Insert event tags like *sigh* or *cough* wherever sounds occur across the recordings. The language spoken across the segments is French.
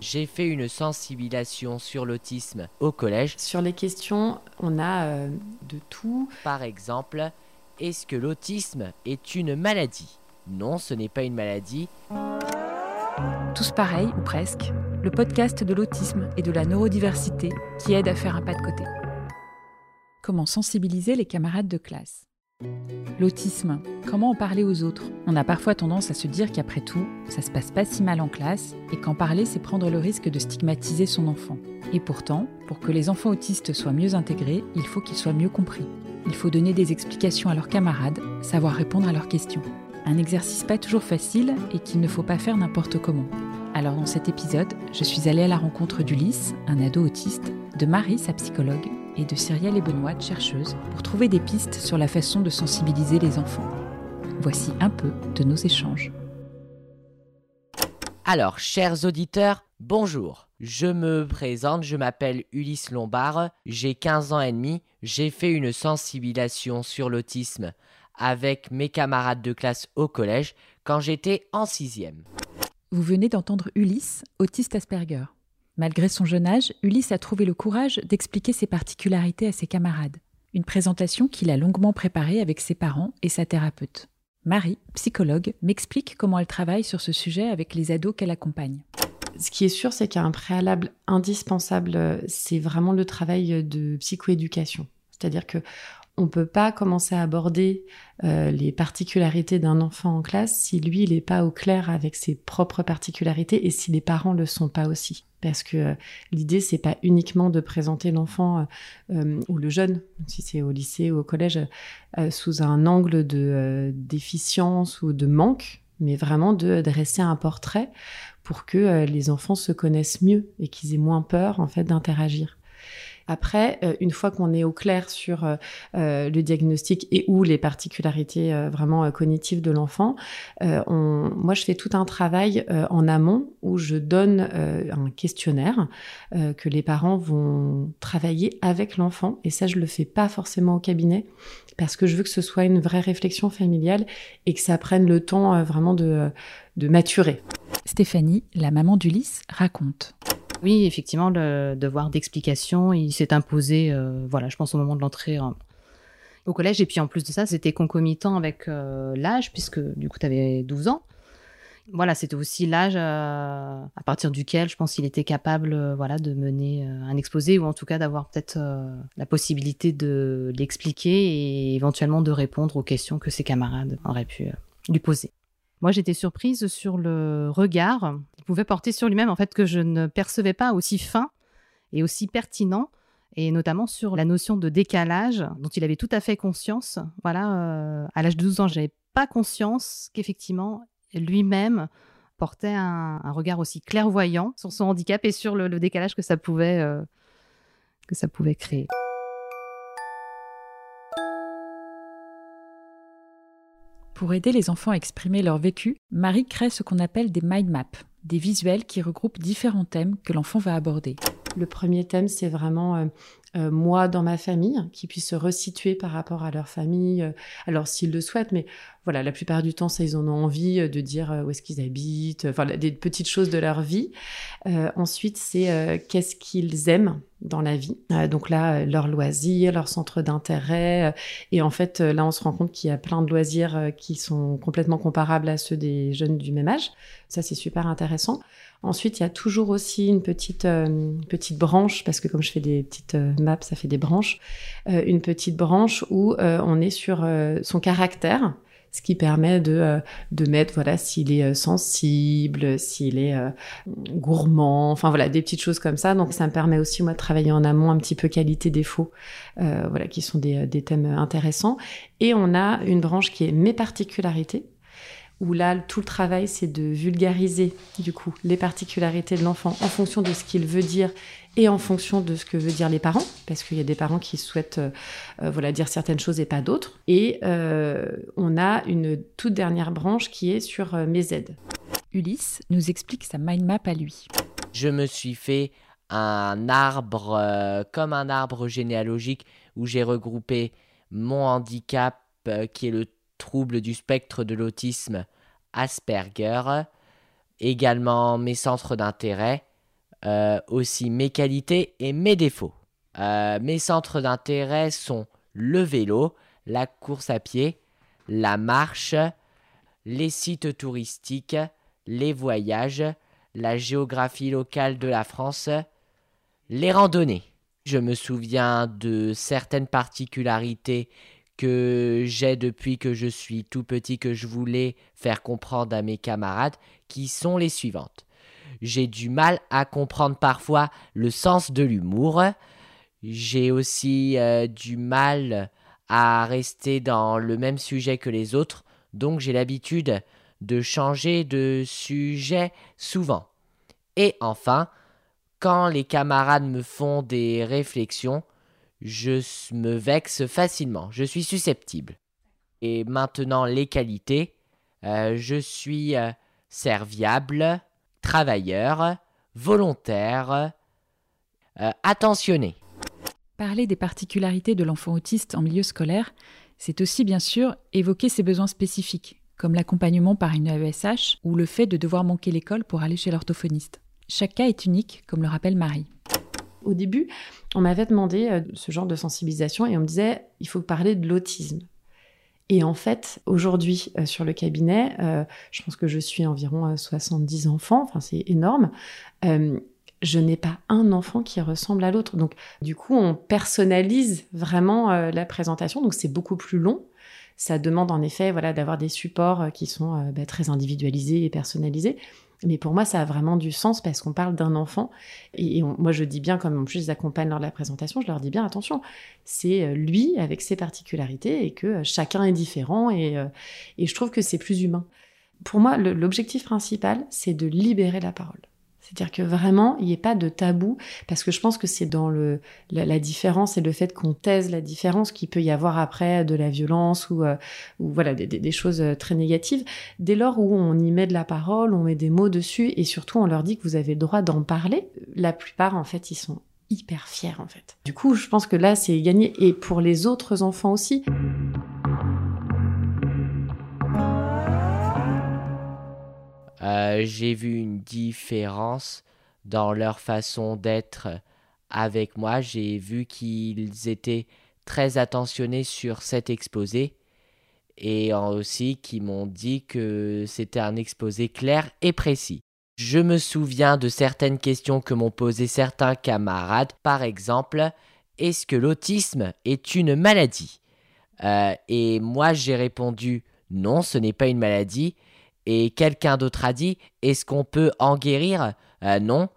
J'ai fait une sensibilisation sur l'autisme au collège. Sur les questions, on a euh, de tout. Par exemple, est-ce que l'autisme est une maladie? Non, ce n'est pas une maladie. Tous pareils, ou presque, le podcast de l'autisme et de la neurodiversité qui aide à faire un pas de côté. Comment sensibiliser les camarades de classe? L'autisme, comment en parler aux autres? On a parfois tendance à se dire qu'après tout, ça se passe pas si mal en classe et qu'en parler, c'est prendre le risque de stigmatiser son enfant. Et pourtant, pour que les enfants autistes soient mieux intégrés, il faut qu'ils soient mieux compris. Il faut donner des explications à leurs camarades, savoir répondre à leurs questions. Un exercice pas toujours facile et qu'il ne faut pas faire n'importe comment. Alors dans cet épisode, je suis allée à la rencontre d'Ulysse, un ado autiste, de Marie, sa psychologue, et de Cyrielle et Benoît, chercheuses, pour trouver des pistes sur la façon de sensibiliser les enfants. Voici un peu de nos échanges. Alors, chers auditeurs, bonjour. Je me présente, je m'appelle Ulysse Lombard, j'ai 15 ans et demi, j'ai fait une sensibilisation sur l'autisme avec mes camarades de classe au collège quand j'étais en sixième. Vous venez d'entendre Ulysse, autiste Asperger. Malgré son jeune âge, Ulysse a trouvé le courage d'expliquer ses particularités à ses camarades. Une présentation qu'il a longuement préparée avec ses parents et sa thérapeute. Marie, psychologue, m'explique comment elle travaille sur ce sujet avec les ados qu'elle accompagne. Ce qui est sûr, c'est qu'il y a un préalable indispensable, c'est vraiment le travail de psychoéducation. C'est-à-dire que on ne peut pas commencer à aborder euh, les particularités d'un enfant en classe si lui, il n'est pas au clair avec ses propres particularités et si les parents le sont pas aussi. Parce que euh, l'idée, c'est pas uniquement de présenter l'enfant euh, ou le jeune, si c'est au lycée ou au collège, sous un angle de déficience ou de manque, mais vraiment de dresser un portrait pour que les enfants se connaissent mieux et qu'ils aient moins peur en fait d'interagir. Après, euh, une fois qu'on est au clair sur euh, euh, le diagnostic et ou les particularités vraiment cognitives de l'enfant, moi je fais tout un travail en amont où je donne un questionnaire que les parents vont travailler avec l'enfant et ça je le fais pas forcément au cabinet parce que je veux que ce soit une vraie réflexion familiale et que ça prenne le temps vraiment de, de maturer. Stéphanie, la maman d'Ulysse, raconte. Oui, effectivement, le devoir d'explication, il s'est imposé, euh, voilà, je pense au moment de l'entrée au collège. Et puis en plus de ça, c'était concomitant avec euh, l'âge, puisque du coup, tu avais 12 ans. Voilà, c'était aussi l'âge euh, à partir duquel je pense qu'il était capable voilà, de mener un exposé, ou en tout cas d'avoir peut-être la possibilité de l'expliquer et éventuellement de répondre aux questions que ses camarades auraient pu lui poser. Moi, j'étais surprise sur le regard qu'il pouvait porter sur lui-même, en fait, que je ne percevais pas aussi fin et aussi pertinent, et notamment sur la notion de décalage dont il avait tout à fait conscience. Voilà, euh, à l'âge de 12 ans, j'avais pas conscience qu'effectivement, lui-même portait un, regard aussi clairvoyant sur son handicap et sur le, décalage que ça pouvait, euh, que ça pouvait créer. Pour aider les enfants à exprimer leur vécu, Marie crée ce qu'on appelle des mind maps, des visuels qui regroupent différents thèmes que l'enfant va aborder. Le premier thème, c'est vraiment euh, euh, moi dans ma famille, qui puissent se resituer par rapport à leur famille, euh, alors s'ils le souhaitent, mais voilà, la plupart du temps, ça, ils en ont envie de dire où est-ce qu'ils habitent, enfin, des petites choses de leur vie. ensuite, c'est qu'est-ce qu'ils aiment dans la vie. donc là, leurs loisirs, leur centre d'intérêt. et en fait, là, on se rend compte qu'il y a plein de loisirs qui sont complètement comparables à ceux des jeunes du même âge. Ça, c'est super intéressant. Ensuite, il y a toujours aussi une petite, euh, petite branche, parce que comme je fais des petites euh, maps, ça fait des branches, euh, une petite branche où on est sur son caractère, ce qui permet de, de mettre, voilà, s'il est sensible, s'il est gourmand, enfin voilà, des petites choses comme ça. Donc ça me permet aussi, moi, de travailler en amont un petit peu qualité-défaut, voilà, qui sont des, des thèmes intéressants. Et on a une branche qui est mes particularités, où là, tout le travail, c'est de vulgariser, du coup, les particularités de l'enfant en fonction de ce qu'il veut dire et en fonction de ce que veut dire les parents, parce qu'il y a des parents qui souhaitent euh, euh, voilà, dire certaines choses et pas d'autres. Et euh, on a une toute dernière branche qui est sur mes aides. Ulysse nous explique sa mind map à lui. Je me suis fait un arbre, comme un arbre généalogique, où j'ai regroupé mon handicap, qui est le trouble du spectre de l'autisme Asperger, également mes centres d'intérêt, euh, aussi mes qualités et mes défauts. Euh, mes centres d'intérêt sont le vélo, la course à pied, la marche, les sites touristiques, les voyages, la géographie locale de la France, les randonnées. Je me souviens de certaines particularités que j'ai depuis que je suis tout petit que je voulais faire comprendre à mes camarades, qui sont les suivantes. J'ai du mal à comprendre parfois le sens de l'humour. J'ai aussi euh, du mal à rester dans le même sujet que les autres, donc j'ai l'habitude de changer de sujet souvent. Et enfin, quand les camarades me font des réflexions, je me vexe facilement, je suis susceptible. Et maintenant les qualités, euh, je suis euh, serviable, travailleur, volontaire, euh, attentionné. Parler des particularités de l'enfant autiste en milieu scolaire, c'est aussi bien sûr évoquer ses besoins spécifiques, comme l'accompagnement par une AESH ou le fait de devoir manquer l'école pour aller chez l'orthophoniste. Chaque cas est unique, comme le rappelle Marie. Au début, on m'avait demandé euh, ce genre de sensibilisation et on me disait il faut parler de l'autisme. Et en fait, aujourd'hui, euh, sur le cabinet, euh, je pense que je suis environ 70 enfants, enfin c'est énorme. je n'ai pas un enfant qui ressemble à l'autre. Donc, du coup, on personnalise vraiment la présentation. Donc, c'est beaucoup plus long. Ça demande en effet, voilà, d'avoir des supports qui sont bah, très individualisés et personnalisés. Mais pour moi, ça a vraiment du sens parce qu'on parle d'un enfant. Et, moi, je dis bien, comme en plus, je les accompagne lors de la présentation, je leur dis bien, attention, c'est euh, lui avec ses particularités et que euh, chacun est différent. Et, euh, et je trouve que c'est plus humain. Pour moi, l'objectif principal, c'est de libérer la parole. C'est-à-dire que vraiment, il n'y ait pas de tabou, parce que je pense que c'est dans le, la, différence et le fait qu'on taise la différence qu'il peut y avoir après de la violence ou, euh, ou voilà des, des, choses euh, très négatives. Dès lors où on y met de la parole, on met des mots dessus et surtout on leur dit que vous avez le droit d'en parler, la plupart en fait ils sont hyper fiers en fait. Du coup, je pense que là c'est gagné et pour les autres enfants aussi. Euh, j'ai vu une différence dans leur façon d'être avec moi. J'ai vu qu'ils étaient très attentionnés sur cet exposé et aussi qu'ils m'ont dit que c'était un exposé clair et précis. Je me souviens de certaines questions que m'ont posées certains camarades, par exemple, est-ce que l'autisme est une maladie? Euh, Et moi j'ai répondu non, ce n'est pas une maladie, et quelqu'un d'autre a dit Est-ce qu'on peut en guérir? Euh, Non.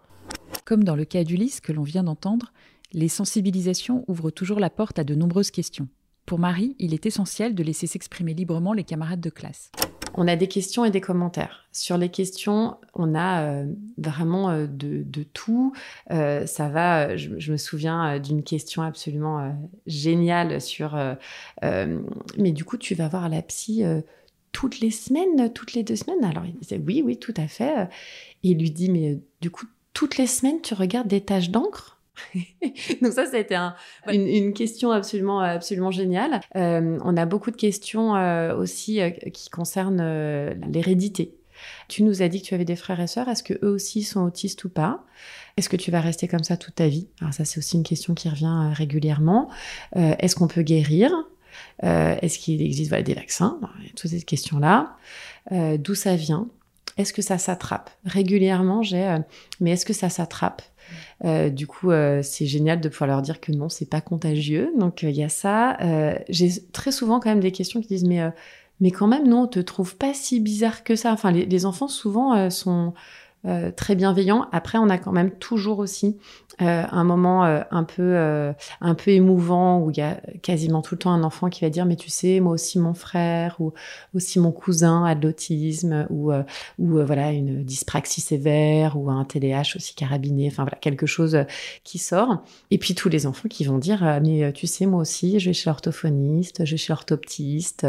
Comme dans le cas d'Ulysse que l'on vient d'entendre, les sensibilisations ouvrent toujours la porte à de nombreuses questions. Pour Marie, il est essentiel de laisser s'exprimer librement les camarades de classe. On a des questions et des commentaires. Sur les questions, on a euh, vraiment euh, de, tout. ça va, je, me souviens d'une question absolument géniale sur... mais du coup, tu vas voir la psy toutes les semaines, toutes les deux semaines Alors il disait oui, oui, tout à fait. Et il lui dit mais euh, du coup toutes les semaines tu regardes des taches d'encre? *laughs* Donc ça, ça a été une, question absolument, absolument géniale. Euh, on a beaucoup de questions euh, aussi qui concernent l'hérédité. Tu nous as dit que tu avais des frères et sœurs. Est-ce que eux aussi sont autistes ou pas? Est-ce que tu vas rester comme ça toute ta vie? Alors ça, c'est aussi une question qui revient régulièrement. Est-ce qu'on peut guérir? Euh, est-ce qu'il existe des vaccins Toutes ces questions-là. Euh, d'où ça vient Est-ce que ça s'attrape? Régulièrement, j'ai euh, mais est-ce que ça s'attrape? Du coup, c'est génial de pouvoir leur dire que non, c'est pas contagieux. Donc il y a ça. j'ai très souvent quand même des questions qui disent mais mais quand même non, on te trouve pas si bizarre que ça. Enfin, les enfants souvent sont euh, très bienveillant. Après, on a quand même toujours aussi euh, un moment euh, un peu un peu émouvant où il y a quasiment tout le temps un enfant qui va dire mais tu sais moi aussi mon frère ou aussi mon cousin a de l'autisme ou ou voilà une dyspraxie sévère ou un TDAH aussi carabiné. Enfin voilà quelque chose qui sort. Et puis tous les enfants qui vont dire mais tu sais moi aussi je vais chez l'orthophoniste, je vais chez l'orthoptiste.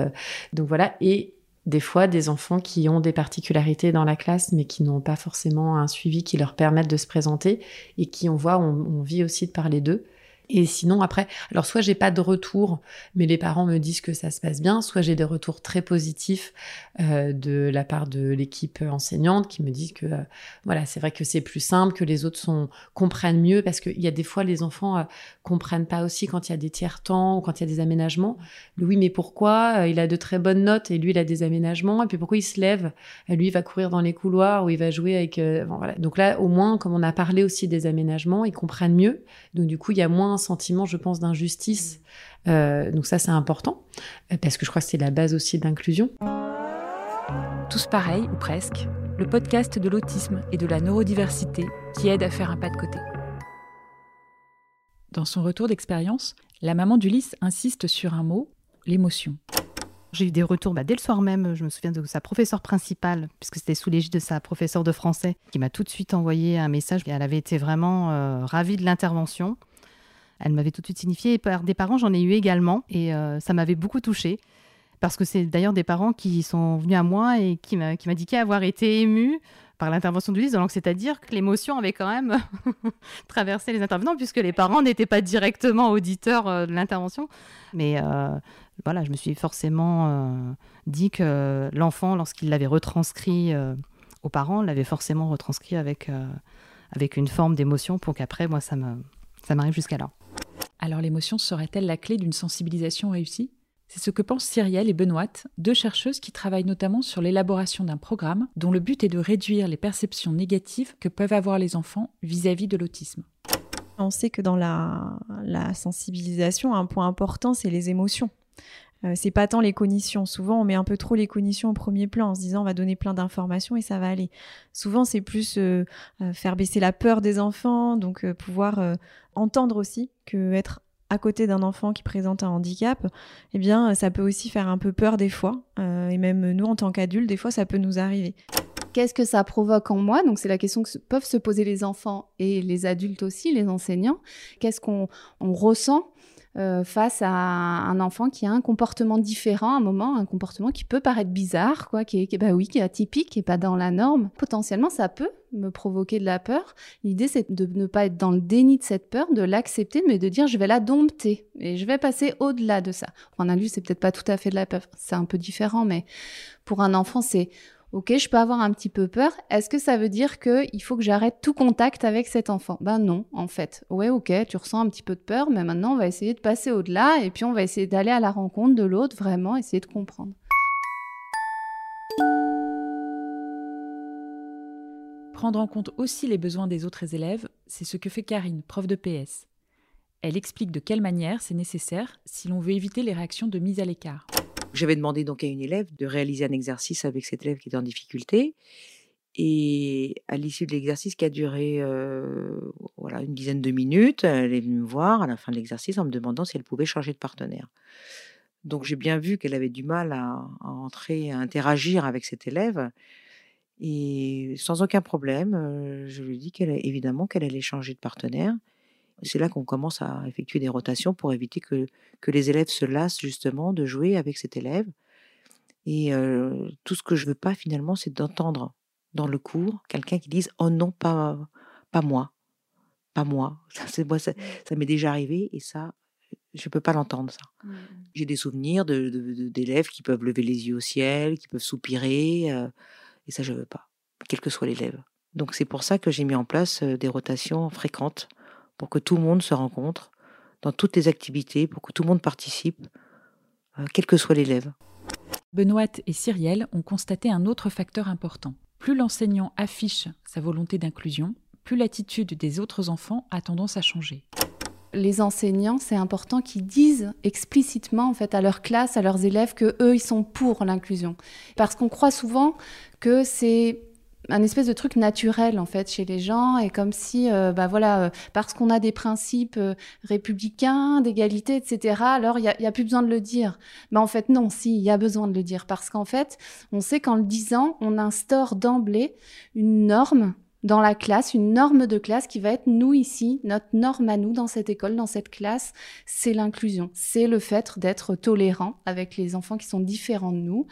Donc voilà et des fois des enfants qui ont des particularités dans la classe mais qui n'ont pas forcément un suivi qui leur permette de se présenter et qui on voit on, vit aussi de parler d'eux Et sinon, après, alors soit j'ai pas de retour, mais les parents me disent que ça se passe bien, soit j'ai des retours très positifs euh, de la part de l'équipe enseignante qui me disent que euh, voilà, c'est vrai que c'est plus simple, que les autres sont comprennent mieux, parce qu'il y a des fois les enfants euh, comprennent pas aussi quand il y a des tiers temps ou quand il y a des aménagements. Oui, mais pourquoi euh, Il a de très bonnes notes et lui il a des aménagements, et puis pourquoi il se lève Lui il va courir dans les couloirs ou il va jouer avec. Donc là, au moins, comme on a parlé aussi des aménagements, ils comprennent mieux. Donc du coup, il y a moins un sentiment, je pense, d'injustice. Euh, donc ça, c'est important, euh, parce que je crois que c'est la base aussi d'inclusion. Tous pareils, ou presque, le podcast de l'autisme et de la neurodiversité qui aide à faire un pas de côté. Dans son retour d'expérience, la maman d'Ulysse insiste sur un mot, l'émotion. J'ai eu des retours bah, dès le soir même. Je me souviens de sa professeure principale, puisque c'était sous l'égide de sa professeure de français, qui m'a tout de suite envoyé un message. Et elle avait été vraiment euh, ravie de l'intervention. Elle m'avait tout de suite signifié. Et par des parents, j'en ai eu également. Et euh, ça m'avait beaucoup touchée. Parce que c'est d'ailleurs des parents qui sont venus à moi et qui m'a avoir été émus par l'intervention d'Ulysse. Donc c'est-à-dire que l'émotion avait quand même *laughs* traversé les intervenants, puisque les parents n'étaient pas directement auditeurs euh, de l'intervention. Mais euh, voilà, je me suis forcément dit que l'enfant, lorsqu'il l'avait retranscrit aux parents, l'avait forcément retranscrit avec, avec une forme d'émotion pour qu'après, moi, ça ça m'arrive jusqu'à là. Alors l'émotion serait-elle la clé d'une sensibilisation réussie? C'est ce que pensent Cyrielle et Benoît, deux chercheuses qui travaillent notamment sur l'élaboration d'un programme dont le but est de réduire les perceptions négatives que peuvent avoir les enfants vis-à-vis de l'autisme. On sait que dans la, la sensibilisation, un point important, c'est les émotions. Euh, c'est pas tant les cognitions. Souvent, on met un peu trop les cognitions au premier plan en se disant on va donner plein d'informations et ça va aller. Souvent, c'est plus euh, euh, faire baisser la peur des enfants, donc euh, pouvoir entendre aussi que être à côté d'un enfant qui présente un handicap, eh bien, ça peut aussi faire un peu peur des fois. Et même nous, en tant qu'adultes, des fois, ça peut nous arriver. Qu'est-ce que ça provoque en moi? Donc c'est la question que peuvent se poser les enfants et les adultes aussi, les enseignants. Qu'est-ce qu'on on ressent? Euh, face à un enfant qui a un comportement différent à un moment, un comportement qui peut paraître bizarre, quoi, qui est, bah oui, atypique, qui est pas dans la norme. Potentiellement, ça peut me provoquer de la peur. L'idée, c'est de ne pas être dans le déni de cette peur, de l'accepter, mais de dire je vais la dompter et je vais passer au-delà de ça. Pour un adulte, c'est peut-être pas tout à fait de la peur, c'est un peu différent, mais pour un enfant, c'est Ok, je peux avoir un petit peu peur. Est-ce que ça veut dire que il faut que j'arrête tout contact avec cet enfant? Ben non, en fait. Ouais, ok, tu ressens un petit peu de peur, mais maintenant on va essayer de passer au-delà et puis on va essayer d'aller à la rencontre de l'autre, vraiment essayer de comprendre. Prendre en compte aussi les besoins des autres élèves, c'est ce que fait Karine, prof de PS. Elle explique de quelle manière c'est nécessaire si l'on veut éviter les réactions de mise à l'écart. J'avais demandé donc à une élève de réaliser un exercice avec cet élève qui était en difficulté. Et à l'issue de l'exercice qui a duré voilà, une dizaine de minutes, elle est venue me voir à la fin de l'exercice en me demandant si elle pouvait changer de partenaire. Donc j'ai bien vu qu'elle avait du mal à, entrer, à interagir avec cet élève. Et sans aucun problème, je lui dit qu'elle, évidemment qu'elle allait changer de partenaire. C'est là qu'on commence à effectuer des rotations pour éviter que, que les élèves se lassent justement de jouer avec cet élève. Et euh, tout ce que je veux pas finalement, c'est d'entendre dans le cours quelqu'un qui dise oh non pas pas moi, pas moi. *laughs* Ça, c'est moi, ça, ça m'est déjà arrivé et ça, je peux pas l'entendre ça. J'ai des souvenirs de, de- de- d'élèves qui peuvent lever les yeux au ciel, qui peuvent soupirer, euh, et ça je veux pas, quel que soit l'élève. Donc c'est pour ça que j'ai mis en place des rotations fréquentes pour que tout le monde se rencontre dans toutes les activités, pour que tout le monde participe, euh, quel que soit l'élève. Benoît et Cyrielle ont constaté un autre facteur important. Plus l'enseignant affiche sa volonté d'inclusion, plus l'attitude des autres enfants a tendance à changer. Les enseignants, c'est important qu'ils disent explicitement en fait à leur classe, à leurs élèves que eux ils sont pour l'inclusion, parce qu'on croit souvent que c'est un espèce de truc naturel en fait chez les gens. Et comme si euh, bah voilà euh, parce qu'on a des principes euh, républicains d'égalité etc alors il y a, y a plus besoin de le dire. Mais en fait non si il y a besoin de le dire. Parce qu'en fait on sait qu'en le disant on instaure d'emblée une norme dans la classe, une norme de classe qui va être nous ici, notre norme à nous dans cette école, dans cette classe, c'est l'inclusion. C'est le fait d'être tolérant avec les enfants qui sont différents de nous.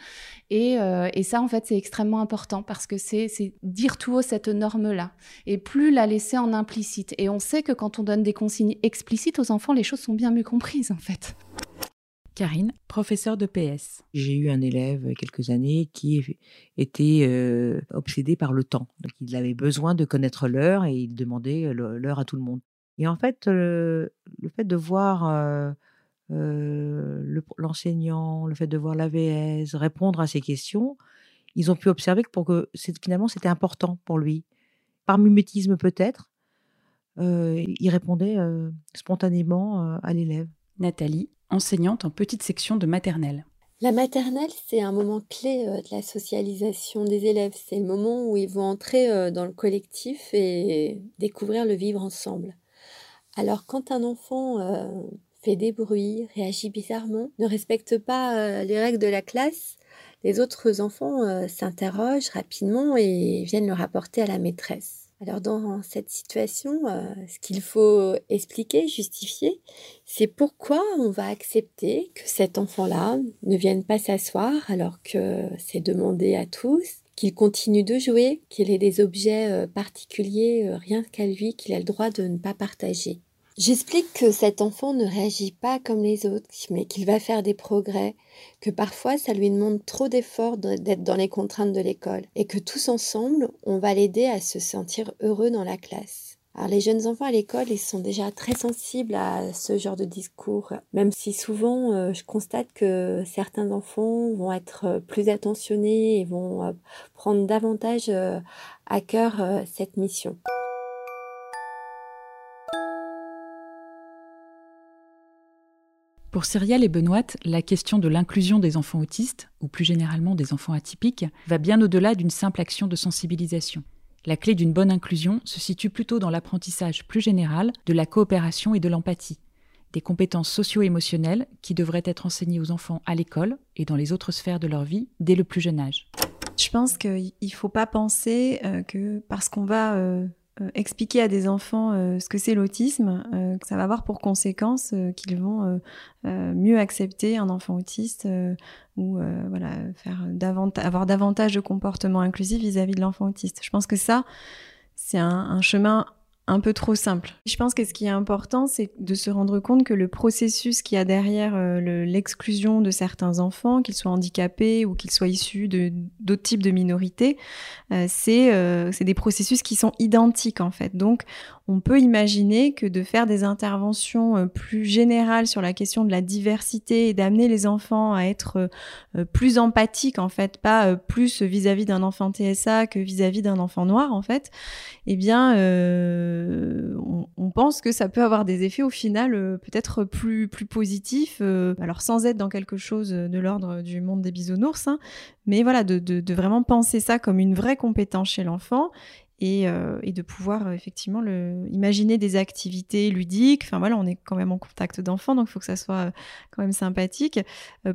Et, euh, et ça, en fait, c'est extrêmement important parce que c'est dire tout haut cette norme-là et plus la laisser en implicite. Et on sait que quand on donne des consignes explicites aux enfants, les choses sont bien mieux comprises, en fait. Karine, professeure de PS. J'ai eu un élève il y a quelques années qui était euh, obsédé par le temps. Il avait besoin de connaître l'heure et il demandait l'heure à tout le monde. Et en fait, le fait de voir euh, l'enseignant, le, fait de voir l'AVS répondre à ces questions, ils ont pu observer que, pour que finalement c'était important pour lui. Par mimétisme peut-être, euh, il répondait spontanément à l'élève. Nathalie, enseignante en petite section de maternelle. La maternelle, c'est un moment clé euh, de la socialisation des élèves. C'est le moment où ils vont entrer euh, dans le collectif et découvrir le vivre ensemble. Alors quand un enfant euh, fait des bruits, réagit bizarrement, ne respecte pas les règles de la classe, les autres enfants s'interrogent rapidement et viennent le rapporter à la maîtresse. Alors dans cette situation, euh, ce qu'il faut expliquer, justifier, c'est pourquoi on va accepter que cet enfant-là ne vienne pas s'asseoir alors que c'est demandé à tous, qu'il continue de jouer, qu'il ait des objets euh, particuliers, euh, rien qu'à lui, qu'il a le droit de ne pas partager. J'explique que cet enfant ne réagit pas comme les autres, mais qu'il va faire des progrès, que parfois ça lui demande trop d'efforts d'être dans les contraintes de l'école, et que tous ensemble, on va l'aider à se sentir heureux dans la classe. Alors les jeunes enfants à l'école, ils sont déjà très sensibles à ce genre de discours, même si souvent euh, je constate que certains enfants vont être euh, plus attentionnés et vont euh, prendre davantage à cœur cette mission. Pour Cyrielle et Benoît, la question de l'inclusion des enfants autistes, ou plus généralement des enfants atypiques, va bien au-delà d'une simple action de sensibilisation. La clé d'une bonne inclusion se situe plutôt dans l'apprentissage plus général de la coopération et de l'empathie, des compétences socio-émotionnelles qui devraient être enseignées aux enfants à l'école et dans les autres sphères de leur vie dès le plus jeune âge. Je pense qu'il ne faut pas penser euh, que parce qu'on va euh, euh, expliquer à des enfants euh, ce que c'est l'autisme, euh, que ça va avoir pour conséquence qu'ils vont mieux accepter un enfant autiste ou voilà faire avoir davantage de comportements inclusifs vis-à-vis de l'enfant autiste. Je pense que ça, c'est un chemin un peu trop simple. Je pense que ce qui est important, c'est de se rendre compte que le processus qui a derrière euh, l'exclusion de certains enfants, qu'ils soient handicapés ou qu'ils soient issus d'autres types de minorités, euh, euh, c'est des processus qui sont identiques en fait. Donc, on peut imaginer que de faire des interventions plus générales sur la question de la diversité et d'amener les enfants à être plus empathiques, en fait, pas plus vis-à-vis d'un enfant TSA que vis-à-vis d'un enfant noir, en fait, eh bien, on, pense que ça peut avoir des effets au final peut-être plus, plus positifs, alors sans être dans quelque chose de l'ordre du monde des bisounours, hein, mais voilà, de, vraiment penser ça comme une vraie compétence chez l'enfant euh, et, de pouvoir euh, effectivement imaginer des activités ludiques. Enfin voilà, on est quand même en contact d'enfants, donc il faut que ça soit euh, quand même sympathique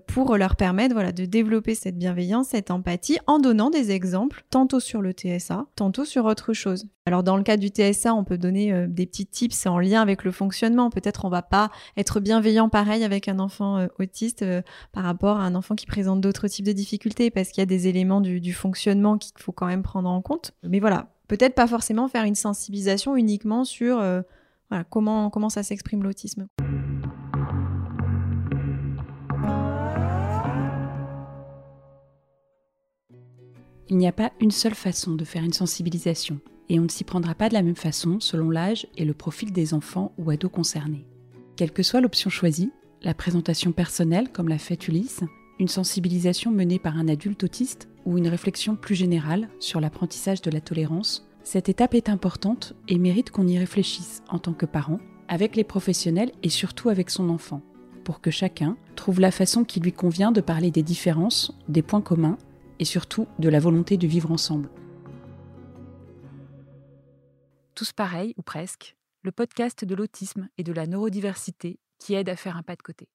pour leur permettre voilà, de développer cette bienveillance, cette empathie en donnant des exemples, tantôt sur le TSA, tantôt sur autre chose. Alors dans le cas du TSA, on peut donner des petits tips en lien avec le fonctionnement. Peut-être on va pas être bienveillant pareil avec un enfant autiste par rapport à un enfant qui présente d'autres types de difficultés parce qu'il y a des éléments du fonctionnement qu'il faut quand même prendre en compte. Mais voilà, peut-être pas forcément faire une sensibilisation uniquement sur euh, comment, comment ça s'exprime l'autisme. Il n'y a pas une seule façon de faire une sensibilisation, et on ne s'y prendra pas de la même façon selon l'âge et le profil des enfants ou ados concernés. Quelle que soit l'option choisie, la présentation personnelle, comme l'a fait Ulysse, une sensibilisation menée par un adulte autiste ou une réflexion plus générale sur l'apprentissage de la tolérance, cette étape est importante et mérite qu'on y réfléchisse en tant que parent, avec les professionnels et surtout avec son enfant, pour que chacun trouve la façon qui lui convient de parler des différences, des points communs et surtout de la volonté de vivre ensemble. Tous pareils ou presque, le podcast de l'autisme et de la neurodiversité qui aide à faire un pas de côté.